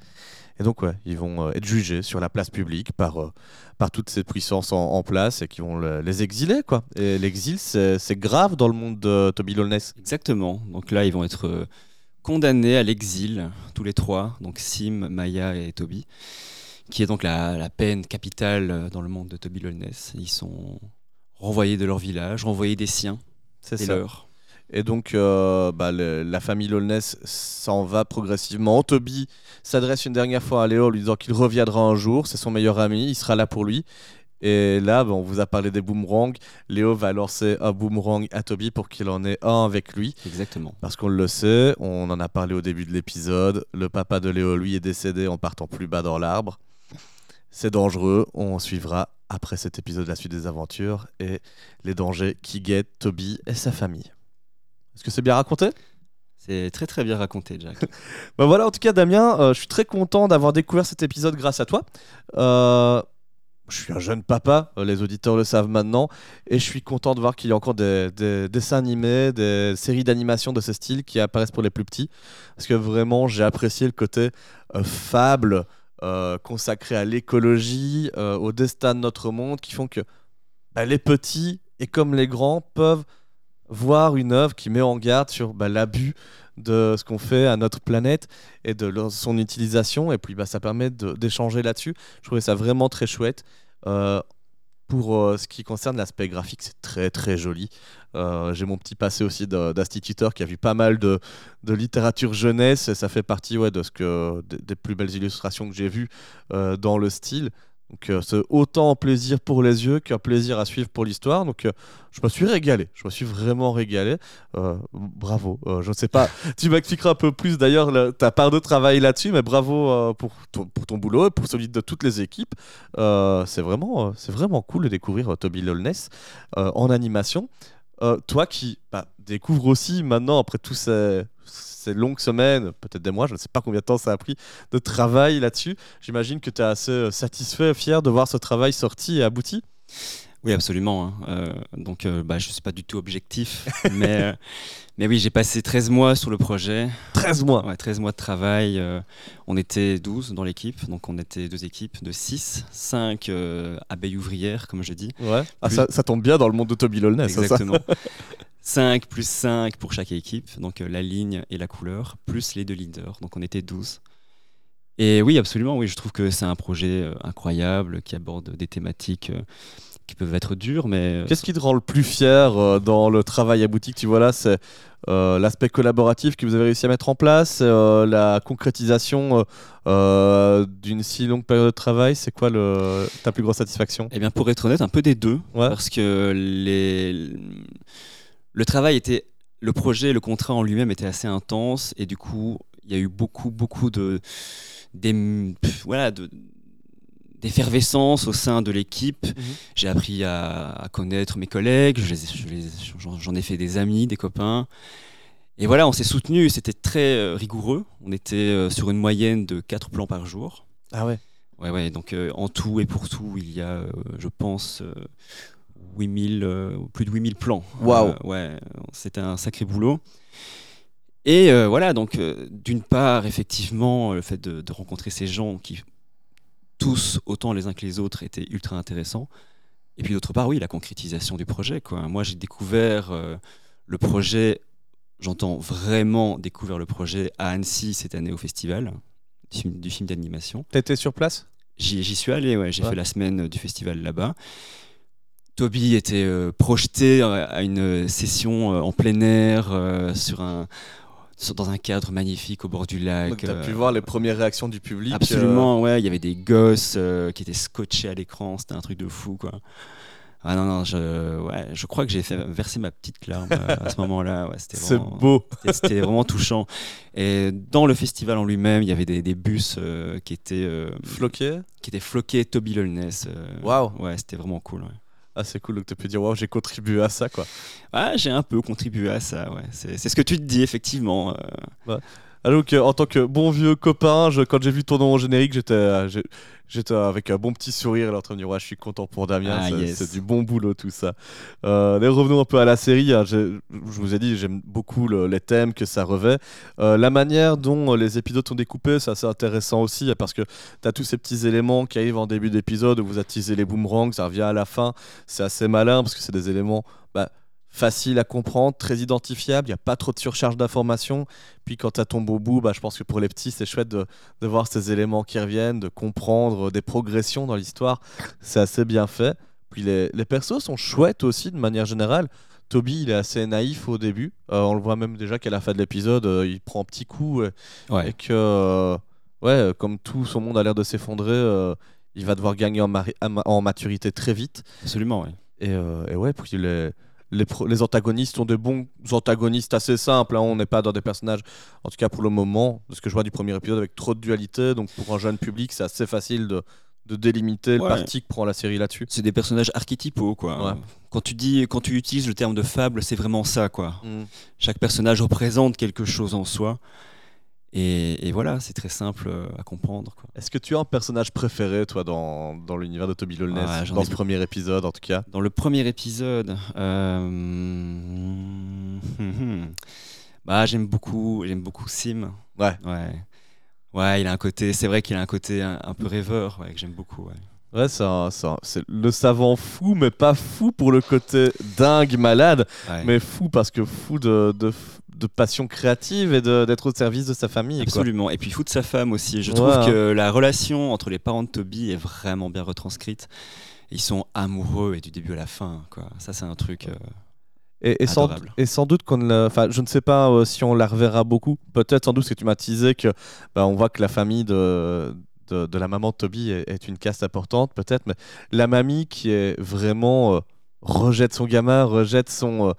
Et donc ouais, ils vont euh, être jugés sur la place publique par, euh, par toutes ces puissances en, en place et qui vont le- les exiler quoi. Et l'exil c'est grave dans le monde de Toby Lolness. Exactement. Donc là, ils vont être euh, condamnés à l'exil, tous les trois, donc Sim, Maya et Toby, qui est donc la, la peine capitale euh, dans le monde de Toby Lolness. Ils sont renvoyés de leur village, renvoyés des siens, C'est des leurs. Et donc, euh, bah, le- la famille Lolness s'en va progressivement. Toby s'adresse une dernière fois à Léo, lui disant qu'il reviendra un jour. C'est son meilleur ami, il sera là pour lui. Et là, bah, on vous a parlé des boomerangs. Léo va lancer un boomerang à Toby pour qu'il en ait un avec lui. Exactement. Parce qu'on le sait, on en a parlé au début de l'épisode. Le papa de Léo, lui, est décédé en partant plus bas dans l'arbre. C'est dangereux. On suivra après cet épisode la suite des aventures et les dangers qui guettent Toby et sa famille. Est-ce que c'est bien raconté? C'est très très bien raconté, Jack. Ben voilà, en tout cas, Damien, euh, je suis très content d'avoir découvert cet épisode grâce à toi. Euh, je suis un jeune papa, euh, les auditeurs le savent maintenant, et je suis content de voir qu'il y a encore des, des dessins animés, des séries d'animation de ce style qui apparaissent pour les plus petits, parce que vraiment, j'ai apprécié le côté euh, fable consacré à l'écologie, au destin de notre monde, qui font que bah, les petits et comme les grands peuvent voir une œuvre qui met en garde sur bah, l'abus de ce qu'on fait à notre planète et de son utilisation. Et puis bah, ça permet d'échanger là-dessus. Je trouvais ça vraiment très chouette. Euh, pour euh, ce qui concerne l'aspect graphique, c'est très très joli. Euh, J'ai mon petit passé aussi d'instituteur qui a vu pas mal de, littérature jeunesse et ça fait partie ouais, de ce que, des, plus belles illustrations que j'ai vues dans le style. Donc euh, c'est autant plaisir pour les yeux qu'un plaisir à suivre pour l'histoire. Donc euh, je me suis régalé, je me suis vraiment régalé. Euh, bravo. Je ne sais pas, tu m'expliqueras un peu plus d'ailleurs le- ta part de travail là-dessus, mais bravo pour, ton, pour ton boulot et pour celui de toutes les équipes. C'est vraiment, c'est vraiment cool de découvrir Toby Lolness en animation. Toi qui bah, découvres aussi maintenant, après tous ces, ces longues semaines, peut-être des mois, je ne sais pas combien de temps ça a pris, de travail là-dessus, j'imagine que tu es assez euh, satisfait, fier de voir ce travail sorti et abouti. Oui, absolument. hein. Euh, donc, euh, bah, je ne suis pas du tout objectif. mais, euh, mais oui, j'ai passé 13 mois sur le projet. 13 mois. Ouais, 13 mois de travail. euh, on était 12 dans l'équipe. Donc, on était deux équipes de 6. 5 abeilles ouvrières, comme je dis. Ouais. Ah, Plus- ça, ça tombe bien dans le monde de Toby Lolness. ça, ça. Exactement. 5 plus 5 pour chaque équipe. Donc, euh, la ligne et la couleur, plus les deux leaders. Donc, on était 12. Et oui, absolument. Oui, je trouve que c'est un projet euh, incroyable qui aborde des thématiques euh, qui peuvent être dures, mais. euh, Qu'est-ce qui te rend le plus fier euh, dans le travail abouti que tu vois là C'est euh, l'aspect collaboratif que vous avez réussi à mettre en place, euh, la concrétisation d'une si longue période de travail, c'est quoi le, ta plus grosse satisfaction? Eh bien, pour être honnête, un peu des deux. Ouais. Parce que les... le travail était. Le projet, le contrat en lui-même était assez intense. Et du coup, il y a eu beaucoup, beaucoup de. pff, voilà, de d'effervescence au sein de l'équipe. J'ai appris à, à connaître mes collègues, je je j'en ai fait des amis, des copains. Et voilà, on s'est soutenus, c'était très euh, rigoureux. On était euh, sur une moyenne de 4 plans par jour. Ah ouais. Ouais, ouais, donc euh, en tout et pour tout, il y a, euh, je pense, euh, 8000, euh, plus de 8000 plans. Waouh. Ouais, c'était un sacré boulot. Et voilà, donc d'une part, effectivement, le fait de, de rencontrer ces gens qui, tous, autant les uns que les autres, étaient ultra intéressants. Et puis d'autre part, oui, la concrétisation du projet. Quoi. Moi, j'ai découvert euh, le projet, j'entends vraiment découvert le projet à Annecy cette année au festival du film, du film d'animation. T'étais sur place? J'y suis allé, ouais. j'ai Ouais. fait la semaine du festival là-bas. Toby était euh, projeté à une session euh, en plein air euh, sur un, dans un cadre magnifique au bord du lac. Donc t'as euh, pu voir les premières réactions du public. euh, Absolument, ouais. Il y avait des gosses euh, qui étaient scotchés à l'écran. C'était un truc de fou, quoi. Ah non, non, je, ouais, je crois que j'ai fait verser ma petite larme euh, à ce moment-là. Ouais, c'était C'est beau. c'était- vraiment touchant. Et dans le festival en lui-même, il y avait des, des bus euh, qui, étaient, euh, Floqué qui étaient floqués Toby Lolness. euh, Waouh. Ouais, c'était vraiment cool. Ouais. Ah, c'est cool, donc t'as pu dire, waouh, j'ai contribué à ça, quoi. Ah, j'ai un peu contribué à ça. Ouais. C'est ce que tu te dis, effectivement. euh. Alors que, en tant que bon vieux copain, je- quand j'ai vu ton nom au générique, j'étais, euh, j'étais avec un bon petit sourire, là, en train de dire, ouais, je suis content pour Damien, Ah, c'est, yes. du bon boulot tout ça. Euh, mais revenons un peu à la série. hein, je vous ai dit, j'aime beaucoup le- les thèmes que ça revêt. Euh, la manière dont euh, les épisodes sont découpés, c'est assez intéressant aussi, parce que tu as tous ces petits éléments qui arrivent en début d'épisode où vous attisez les boomerangs, ça revient à la fin. C'est assez malin parce que c'est des éléments. bah, faciles à comprendre, très identifiables, il n'y a pas trop de surcharge d'informations. Puis quand ça tombe au bout, bah, je pense que pour les petits, c'est chouette de, de voir ces éléments qui reviennent, de comprendre des progressions dans l'histoire. C'est assez bien fait. Puis les, les persos sont chouettes aussi de manière générale. Toby, il est assez naïf au début. Euh, on le voit même déjà qu'à la fin de l'épisode, euh, il prend un petit coup euh, Ouais. et que, euh, ouais, euh, comme tout son monde a l'air de s'effondrer, euh, il va devoir gagner en, maturité très vite. Absolument, ouais. Et, euh, et ouais, puis les, les, antagonistes sont des bons antagonistes assez simples. hein. On n'est pas dans des personnages, en tout cas pour le moment, de ce que je vois du premier épisode, avec trop de dualité. Donc pour un jeune public, c'est assez facile de, de délimiter le parti que prend la série là-dessus. C'est des personnages archétypaux, quoi. Ouais. Quand tu dis, quand tu utilises le terme de fable, c'est vraiment ça, quoi. Mm. Chaque personnage représente quelque chose en soi. Et, et voilà, c'est très simple euh, à comprendre. Est-ce que tu as un personnage préféré, toi, dans, dans l'univers de Toby Lolness, dans ai beaucoup. premier épisode, en tout cas Dans le premier épisode, euh, bah, j'aime beaucoup, beaucoup Sim. Ouais. Ouais. Ouais, il a un côté, c'est vrai qu'il a un côté un, un peu rêveur, ouais, que j'aime beaucoup. ouais. Ouais, c'est le savant fou, mais pas fou pour le côté dingue, malade, Ouais. mais fou parce que fou de, de, de passion créative et d'être au service de sa famille. Quoi. Absolument. Et puis fout de sa femme aussi. Je trouve que la relation entre les parents de Toby est vraiment bien retranscrite. Ils sont amoureux et du début à la fin. Quoi. Ça, c'est un truc. euh, Et, et sans, Adorable. et sans doute qu'on enfin, je ne sais pas euh, si on la reverra beaucoup. Peut-être sans doute que tu m'as teasé que bah, on voit que la famille de, de, de la maman de Toby est, est une caste importante, peut-être, mais la mamie qui est vraiment euh, rejette son gamin, rejette son euh,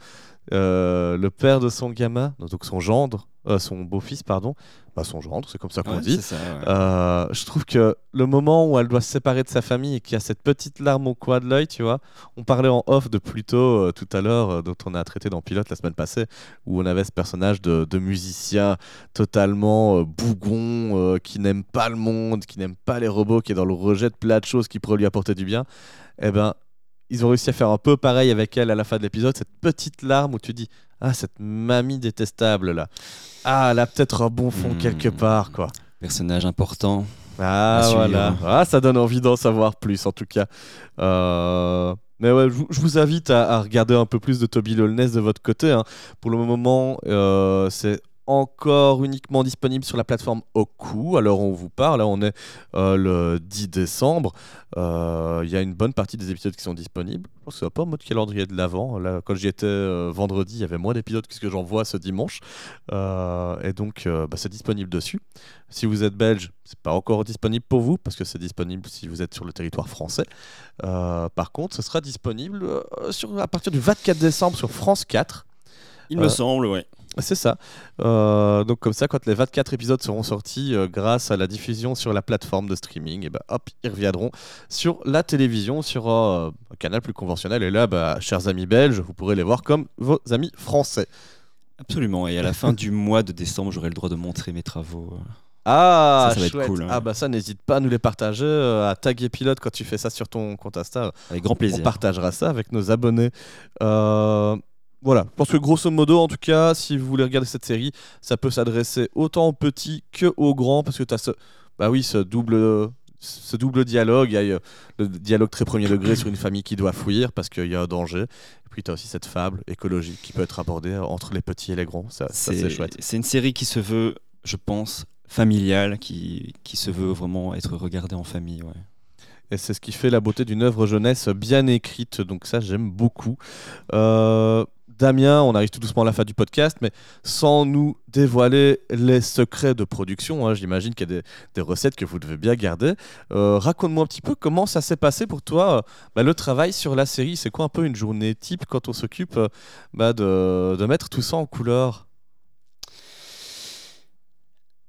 euh, le père de son gamin, donc son gendre, euh, son beau-fils, pardon, bah, son gendre, c'est comme ça qu'on ouais, dit. ça, ouais. Euh, je trouve que le moment où elle doit se séparer de sa famille et qu'il y a cette petite larme au coin de l'œil, tu vois, on parlait en off de Pluto tout à l'heure, dont on a traité dans Pilote la semaine passée, où on avait ce personnage de, de musicien totalement bougon, qui n'aime pas le monde, qui n'aime pas les robots, qui est dans le rejet de plein de choses qui pourraient lui apporter du bien. Eh ben, ils ont réussi à faire un peu pareil avec elle à la fin de l'épisode, cette petite larme où tu dis Ah, cette mamie détestable là. Ah, elle a peut-être un bon fond Hmm. quelque part, quoi. Personnage important. Ah voilà, ah, ça donne envie d'en savoir plus en tout cas. Euh, Mais ouais, je vous- je vous invite à, à regarder un peu plus de Toby Lolness de votre côté. hein. Pour le moment, euh, c'est encore uniquement disponible sur la plateforme Oku. Alors on vous parle, là on est euh, le 10 décembre. Euh, Il y a une bonne partie des épisodes qui sont disponibles. Je pense que ça va pas en mode calendrier de l'avant. Là, quand j'y étais euh, vendredi, il y avait moins d'épisodes que ce que j'en vois ce dimanche. Et donc bah, c'est disponible dessus. Si vous êtes belge, c'est pas encore disponible pour vous parce que c'est disponible si vous êtes sur le territoire français. Par contre, ce sera disponible sur, à partir du 24 décembre sur France 4. Il me semble, ouais. C'est ça. Euh, donc comme ça, quand les 24 épisodes seront sortis euh, grâce à la diffusion sur la plateforme de streaming, et ben hop, ils reviendront sur la télévision, sur euh, un canal plus conventionnel. Et là, bah, chers amis belges, vous pourrez les voir comme vos amis français. Absolument. Et à la fin du mois de décembre, j'aurai le droit de montrer mes travaux. Ah, Ça, ça va être cool, hein. Ah bah ça, n'hésite pas à nous les partager, euh, à taguer Pilote quand tu fais ça sur ton compte Insta. Avec grand plaisir. On partagera ça avec nos abonnés. Euh, voilà, je pense que grosso modo, en tout cas, si vous voulez regarder cette série, ça peut s'adresser autant aux petits que aux grands, parce que tu as ce, bah oui, ce double, ce double dialogue. Il y a euh, le dialogue très premier degré sur une famille qui doit fuir parce qu'il y a un danger. Et puis tu as aussi cette fable écologique qui peut être abordée entre les petits et les grands. Ça, C'est chouette. c'est une série qui se veut, je pense, familiale, qui, qui se veut vraiment être regardée en famille. Ouais. Et c'est ce qui fait la beauté d'une œuvre jeunesse bien écrite. Donc ça, j'aime beaucoup. Euh, Damien, on arrive tout doucement à la fin du podcast, mais sans nous dévoiler les secrets de production, hein, j'imagine qu'il y a des, recettes que vous devez bien garder. Euh, Raconte-moi un petit peu comment ça s'est passé pour toi, euh, bah, le travail sur la série. C'est quoi un peu une journée type quand on s'occupe euh, bah, de, mettre tout ça en couleur?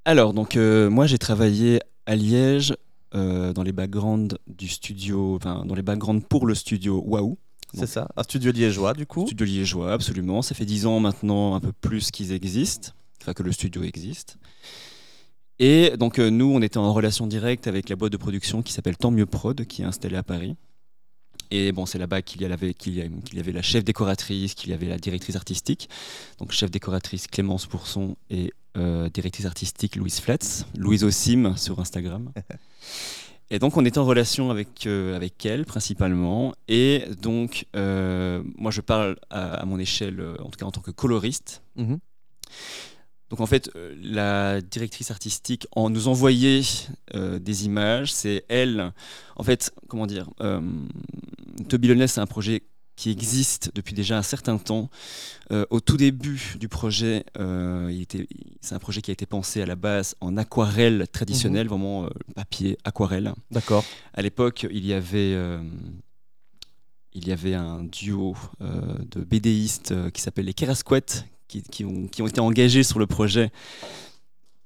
Alors, donc, moi, j'ai travaillé à Liège dans les backgrounds du studio, enfin, dans les backgrounds pour le studio Waouh. C'est ça Un studio liégeois, du coup Studio liégeois, absolument. Ça fait 10 ans maintenant, un peu plus qu'ils existent, enfin que le studio existe. Et donc euh, nous, on était en relation directe avec la boîte de production qui s'appelle Tant mieux Prod, qui est installée à Paris. Et bon, c'est là-bas qu'il y, avait, qu'il y, a- qu'il y avait la chef décoratrice, qu'il y avait la directrice artistique. Donc chef décoratrice Clémence Pourson et euh, directrice artistique Louise Flatz, Louise Osim sur Instagram. Et donc on était en relation avec, euh, avec elle principalement. Et donc euh, moi je parle à, à mon échelle, euh, en tout cas en tant que coloriste. Mhm. Donc en fait, la directrice artistique en nous envoyait euh, des images. C'est elle, en fait, comment dire, Toby Loness, c'est un projet qui existe depuis déjà un certain temps. Euh, au tout début du projet, euh, c'est un projet qui a été pensé à la base en aquarelle traditionnelle, vraiment euh, papier aquarelle. D'accord. À l'époque, il y avait, il y avait un duo de BDistes qui s'appelle les Kerasquettes qui, qui ont, qui ont été engagés sur le projet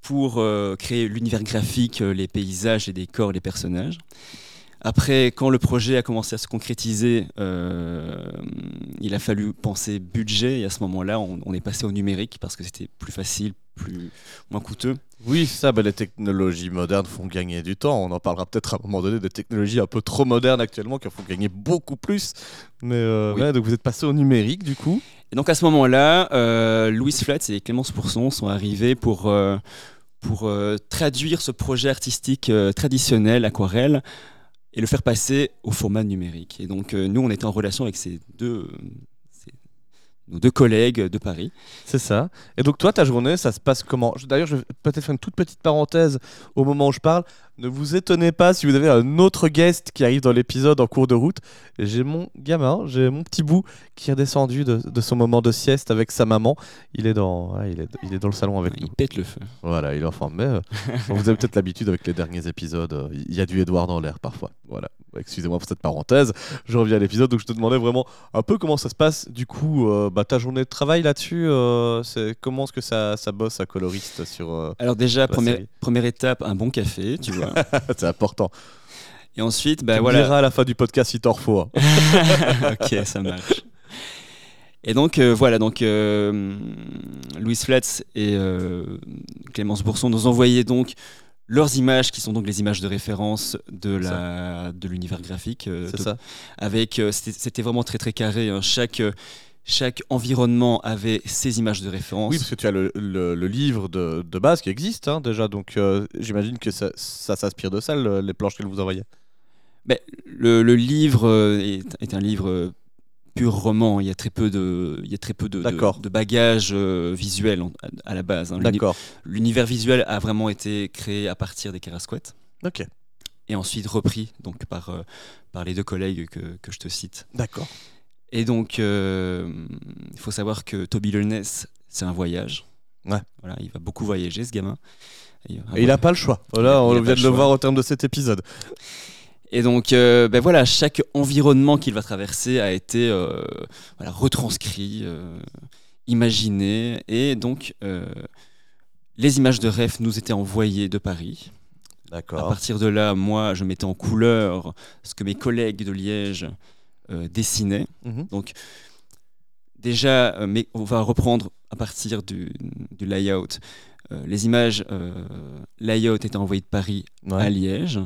pour créer l'univers graphique, les paysages, les décors, les personnages. Après, quand le projet a commencé à se concrétiser, euh, il a fallu penser budget et à ce moment-là, on, on est passé au numérique parce que c'était plus facile, plus moins coûteux. Oui, ça, bah, les technologies modernes font gagner du temps. On en parlera peut-être à un moment donné des technologies un peu trop modernes actuellement qui en font gagner beaucoup plus. Mais euh, Oui. ouais, donc vous êtes passé au numérique du coup. Et donc à ce moment-là, euh, Louise Flatz et Clémence Pourson sont arrivés pour, euh, pour traduire ce projet artistique traditionnel, aquarelle, et le faire passer au format numérique. Et donc euh, nous, on était en relation avec ces deux, nos deux collègues de Paris. C'est ça. Et donc toi, ta journée, ça se passe comment? D'ailleurs, je vais peut-être faire une toute petite parenthèse au moment où je parle. Ne vous étonnez pas si vous avez un autre guest qui arrive dans l'épisode en cours de route. J'ai mon gamin, j'ai mon petit bout qui est redescendu de, de son moment de sieste avec sa maman. Il est dans, il est, il est dans le salon avec nous. Ils pètent le feu. Voilà, il est en forme. Mais euh, vous avez peut-être l'habitude avec les derniers épisodes. euh, Il y a du Edouard dans l'air parfois. Voilà. Excusez-moi pour cette parenthèse. Je reviens à l'épisode. Donc je te demandais vraiment un peu comment ça se passe. Du coup, euh, bah, ta journée de travail là-dessus, euh, c'est comment est-ce que ça, ça bosse à coloriste sur. Alors déjà, première, première étape, un bon café, tu vois. c'est important. Et ensuite, bah tu me voilà. diras à la fin du podcast si t'en faut. hein. ok, ça marche. Et donc euh, voilà, donc euh, Louise Flatz et euh, Clémence Bourson nous envoyaient donc leurs images, qui sont donc les images de référence de la de l'univers graphique. euh, C'est de- ça. Avec, c'était vraiment très très carré. hein. Chaque chaque environnement avait ses images de référence. Oui, parce que tu as le, le- le livre de, de base qui existe hein, déjà. Donc euh, j'imagine que ça, ça s'inspire de ça, le- les planches qu'elle vous envoyait. Mais le, le livre euh, est, est un livre euh, pur roman. Il y a très peu de, il y a très peu de, de, D'accord. de bagages euh, visuels à, à la base. hein. D'accord. L'univers visuel a vraiment été créé à partir des Carasquettes Ok. et ensuite repris donc par, euh, par les deux collègues que, que je te cite. D'accord. Et donc, euh, il faut savoir que Toby Lerness, c'est un voyage. Ouais. Voilà, il va beaucoup voyager, ce gamin. Et, Et il a pas le choix. Voilà, on vient de le voir au terme de cet épisode. Et donc, euh, ben voilà, chaque environnement qu'il va traverser a été euh, voilà, retranscrit, euh, imaginé. Et donc, les images de rêve nous étaient envoyées de Paris. À D'accord. partir de là, moi, je mettais en couleur ce que mes collègues de Liège euh, dessinaient. Mhm. Donc, déjà, euh, mais on va reprendre à partir du, du layout. Euh, les images euh, layout étaient envoyées de Paris à Ouais. Liège.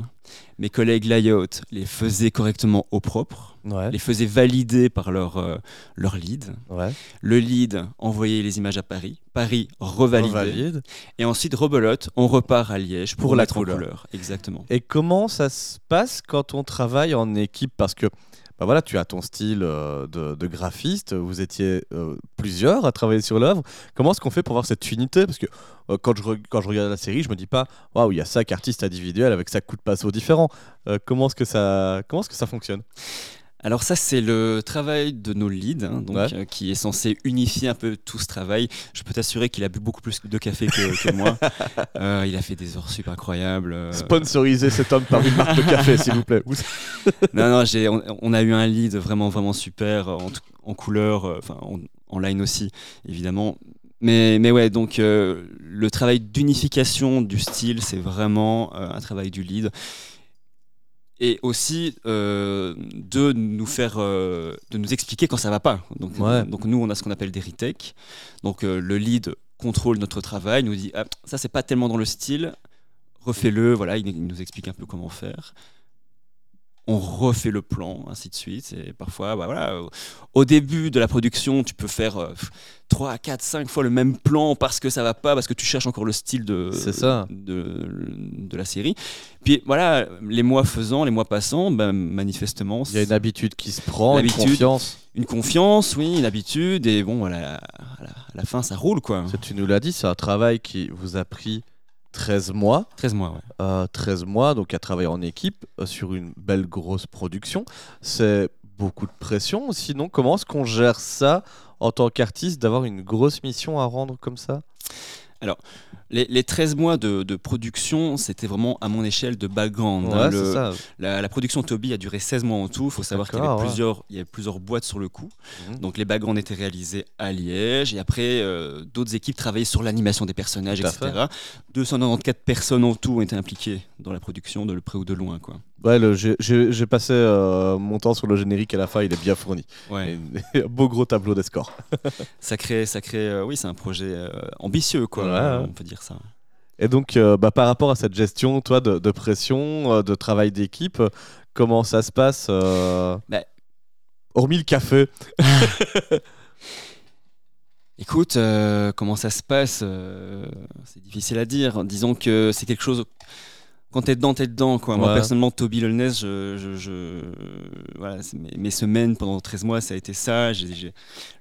Mes collègues layout les faisaient correctement au propre, Ouais. les faisaient valider par leur, euh, leur lead. Ouais. Le lead envoyait les images à Paris. Paris revalidait. Revalide. Et ensuite, rebelote, on repart à Liège pour, Pour la couleur. couleur. Exactement. Et comment ça se passe quand on travaille en équipe? Parce que bah voilà, tu as ton style euh, de, graphiste, vous étiez euh, plusieurs à travailler sur l'œuvre. Comment est-ce qu'on fait pour avoir cette unité? Parce que euh, quand, je, regarde la série, je me dis pas, waouh, il y a cinq artistes individuels avec cinq coups de pinceau différents. Comment est-ce que ça, comment est-ce que ça fonctionne? Alors ça, c'est le travail de nos leads, hein, donc, Ouais. euh, qui est censé unifier un peu tout ce travail. Je peux t'assurer qu'il a bu beaucoup plus de café que, que moi. Euh, il a fait des heures super incroyables. euh. Sponsoriser cet homme par une marque de café, s'il vous plaît. Non, non, on, on a eu un lead vraiment, vraiment super, en, couleur, euh, enfin en, en line aussi, évidemment. Mais, mais ouais, donc euh, le travail d'unification du style, c'est vraiment euh, un travail du lead. Et aussi euh, de nous faire, euh, de nous expliquer quand ça va pas. Donc, Ouais. donc nous, on a ce qu'on appelle des retakes. Donc euh, le lead contrôle notre travail, nous dit ah, ça c'est pas tellement dans le style, refais-le. Voilà, il, il nous explique un peu comment faire. On refait le plan, ainsi de suite. Et parfois, bah voilà, au- début de la production, tu peux faire euh, 3, 4, 5 fois le même plan parce que ça va pas, parce que tu cherches encore le style de, ça. de, de la série. Puis voilà, les mois faisant, les mois passant, ben, manifestement, Il y a une habitude qui se prend, une confiance. une confiance, oui, une habitude, et bon, voilà, à la, à la fin, ça roule, quoi. Ça, Tu nous l'as dit, c'est un travail qui vous a pris 13 mois. 13 mois, ouais. Euh, 13 mois, donc à travailler en équipe euh, sur une belle grosse production. C'est beaucoup de pression. Sinon, comment est-ce qu'on gère ça en tant qu'artiste, d'avoir une grosse mission à rendre comme ça? Les, les 13 mois de, de production, c'était vraiment à mon échelle de background. hein. Le- ça. la, la production Toby a duré 16 mois en tout. Il faut savoir qu'il y avait ouais. plusieurs, il y avait plusieurs boîtes sur le coup. Mhm. Donc les backgrounds étaient réalisés à Liège et après euh, d'autres équipes travaillaient sur l'animation des personnages, Tout etc. 294 personnes en tout ont été impliquées dans la production de le près ou de loin, quoi. Ouais, j'ai- passé euh, mon temps sur le générique à la fin, il est bien fourni. Ouais. Et beau gros tableau des scores. Ça crée, ça crée, euh, oui, c'est un projet euh, ambitieux, quoi. Ouais. On peut dire ça. Et donc, bah, par rapport à cette gestion, toi, de, de pression, de travail d'équipe, comment ça se passe Bah. Hormis le café? Écoute, comment ça se passe C'est difficile à dire. Disons que c'est quelque chose. Quand t'es dedans, t'es dedans. Quoi. Moi, Ouais. personnellement, Toby Lelness, je, je, je- voilà, mes, mes semaines pendant 13 mois, ça a été ça.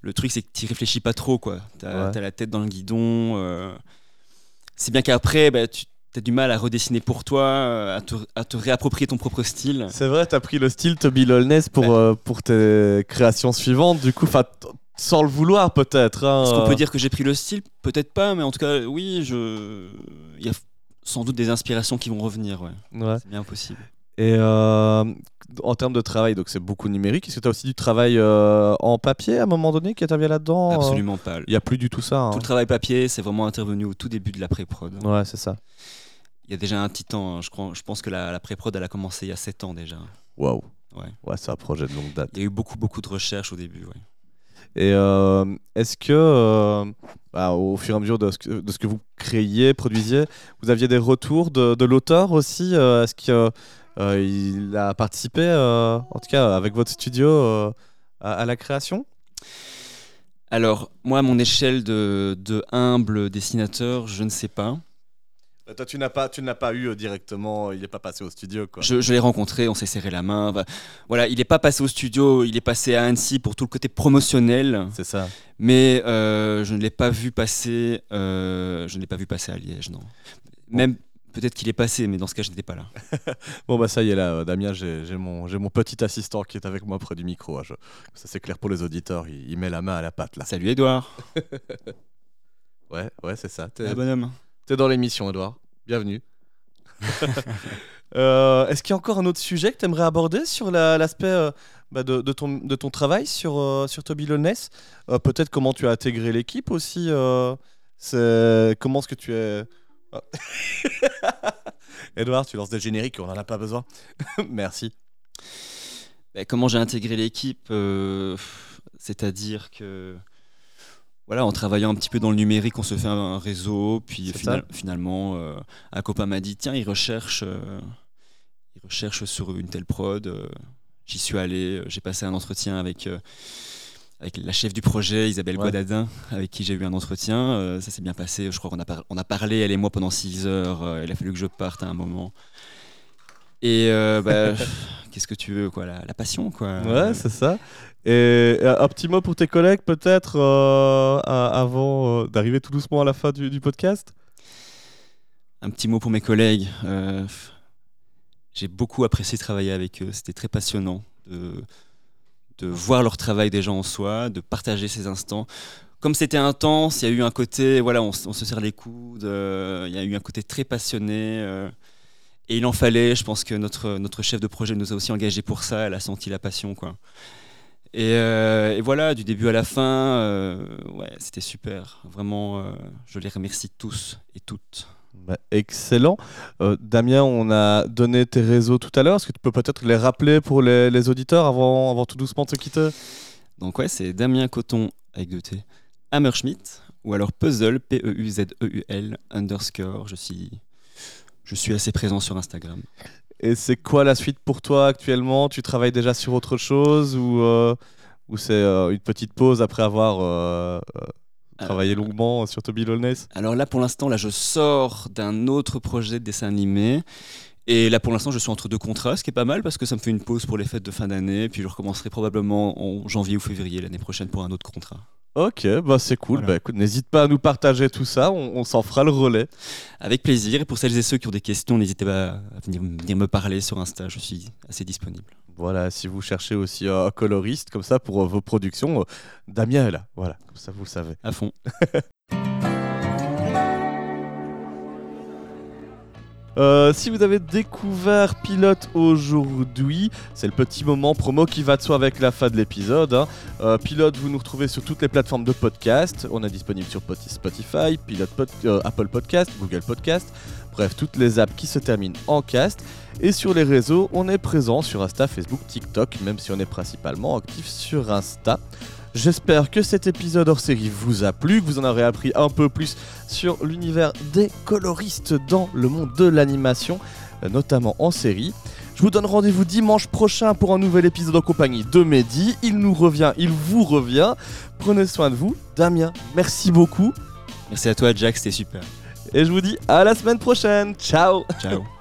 Le truc, c'est que t'y réfléchis pas trop. quoi. T'as Ouais. t'as la tête dans le guidon. euh. C'est bien qu'après, bah, tu as du mal à redessiner pour toi, euh, à te, à te réapproprier ton propre style. C'est vrai, t'as pris le style Toby Lolness pour, Ouais. euh, pour tes créations suivantes, du coup, sans le vouloir peut-être. hein, Est-ce qu'on peut dire que j'ai pris le style? Peut-être pas, mais en tout cas, oui, je... il y a sans doute des inspirations qui vont revenir. Ouais. Ouais. C'est bien possible. Et euh, en termes de travail, donc c'est beaucoup numérique. Est-ce que tu as aussi du travail euh, en papier à un moment donné qui intervient là-dedans euh? Absolument pas. Il n'y a plus du tout ça. hein. Tout le travail papier, c'est vraiment intervenu au tout début de la pré-prod. Ouais, c'est ça. Il y a déjà un petit temps. hein. Je, crois, je pense que la, la pré-prod, elle a commencé il y a 7 ans déjà. Waouh. Ouais. Ouais, c'est un projet de longue date. Il y a eu beaucoup, beaucoup de recherches au début. ouais. Et euh, est-ce que, euh, bah, au fur et à mesure de ce que, vous créiez, produisiez, vous aviez des retours de, l'auteur aussi euh, Est-ce qu'il a participé, en tout cas avec votre studio, à, la création? Alors, moi, à mon échelle de humble dessinateur, je ne sais pas. Toi, tu n'as pas, tu n'as pas eu euh, directement. Il n'est pas passé au studio, quoi. Je, je l'ai rencontré, on s'est serré la main. Voilà, il n'est pas passé au studio, il est passé à Annecy pour tout le côté promotionnel. C'est ça. Mais euh, je ne l'ai pas vu passer. euh, je ne l'ai pas vu passer à Liège, non. Même peut-être qu'il est passé, mais dans ce cas, je n'étais pas là. Bon, bah, ça y est, là, euh, Damien, j'ai mon, petit assistant qui est avec moi près du micro. hein. Je- ça, c'est clair pour les auditeurs. Il, il met la main à la pâte, là. Salut Edouard. Ouais, ouais, c'est ça. Ah, bonhomme. T'es dans l'émission, Edouard. Bienvenue. Euh, est-ce qu'il y a encore un autre sujet que tu aimerais aborder sur la- l'aspect euh, bah, de, ton, de ton travail sur, euh, sur Toby Lowness? Euh, Peut-être comment tu as intégré l'équipe aussi. Comment est-ce que tu es... Edouard, tu lances des génériques, on n'en a pas besoin. Merci. Comment j'ai intégré l'équipe C'est-à-dire que. Voilà, en travaillant un petit peu dans le numérique, on se fait un, réseau, puis final- finalement, euh, un copain m'a dit tiens, il recherche, euh, il recherche sur une telle prod. euh, J'y suis allé, euh, j'ai passé un entretien avec, avec la chef du projet, Isabelle Ouais. Godadin, avec qui j'ai eu un entretien. ça s'est bien passé, je crois qu'on a, par- on a parlé, elle et moi, pendant 6 heures. il a fallu que je parte à un moment. Et bah, qu'est-ce que tu veux, quoi, la, la passion, quoi. Ouais, c'est ça. Et un petit mot pour tes collègues, peut-être, euh, avant euh, d'arriver tout doucement à la fin du, podcast? Un petit mot pour mes collègues. euh, j'ai beaucoup apprécié travailler avec eux. C'était très passionnant de, voir leur travail déjà en soi, de partager ces instants. Comme c'était intense, il y a eu un côté, voilà, on, on se serre les coudes, il y a eu un côté très passionné. et il en fallait, je pense que notre, notre chef de projet nous a aussi engagés pour ça, elle a senti la passion. Quoi. Et, euh, et voilà, du début à la fin, euh, ouais, c'était super. Vraiment, euh, je les remercie tous et toutes. Bah, excellent. Damien, on a donné tes réseaux tout à l'heure. Est-ce que tu peux peut-être les rappeler pour les, les auditeurs avant, avant tout doucement de se quitter? Donc ouais, c'est Damien Coton avec deux T, Hammerschmidt, ou alors Puzzle, P-E-U-Z-E-U-L, underscore, je suis, je suis assez présent sur Instagram. Et c'est quoi la suite pour toi actuellement? Tu travailles déjà sur autre chose ou, euh, ou c'est euh, une petite pause après avoir euh, travaillé longuement sur Toby Lowness? Alors là, pour l'instant, là, je sors d'un autre projet de dessin animé. Et là, pour l'instant, je suis entre deux contrats, ce qui est pas mal parce que ça me fait une pause pour les fêtes de fin d'année. Puis je recommencerai probablement en janvier ou février l'année prochaine pour un autre contrat. Ok, bah c'est cool. Voilà. Bah, écoute, n'hésite pas à nous partager tout ça, on, on s'en fera le relais. Avec plaisir. Et pour celles et ceux qui ont des questions, n'hésitez pas à venir, venir me parler sur Insta. Je suis assez disponible. Voilà, si vous cherchez aussi euh, un coloriste comme ça pour euh, vos productions, euh, Damien est là. Voilà, comme ça vous le savez. À fond. Euh, si vous avez découvert Pilote aujourd'hui, c'est le petit moment promo qui va de soi avec la fin de l'épisode. hein. Euh, Pilote, vous nous retrouvez sur toutes les plateformes de podcast. On est disponible sur Pot- Spotify, euh, Apple Podcast, Google Podcast, bref, toutes les apps qui se terminent en cast. Et sur les réseaux, on est présent sur Insta, Facebook, TikTok, même si on est principalement actif sur Insta. J'espère que cet épisode hors série vous a plu, que vous en aurez appris un peu plus sur l'univers des coloristes dans le monde de l'animation, euh, notamment en série. Je vous donne rendez-vous dimanche prochain pour un nouvel épisode en compagnie de Mehdi. Il nous revient, il vous revient. Prenez soin de vous. Damien, merci beaucoup. Merci à toi, Jack. C'était super. Et je vous dis à la semaine prochaine. Ciao Ciao.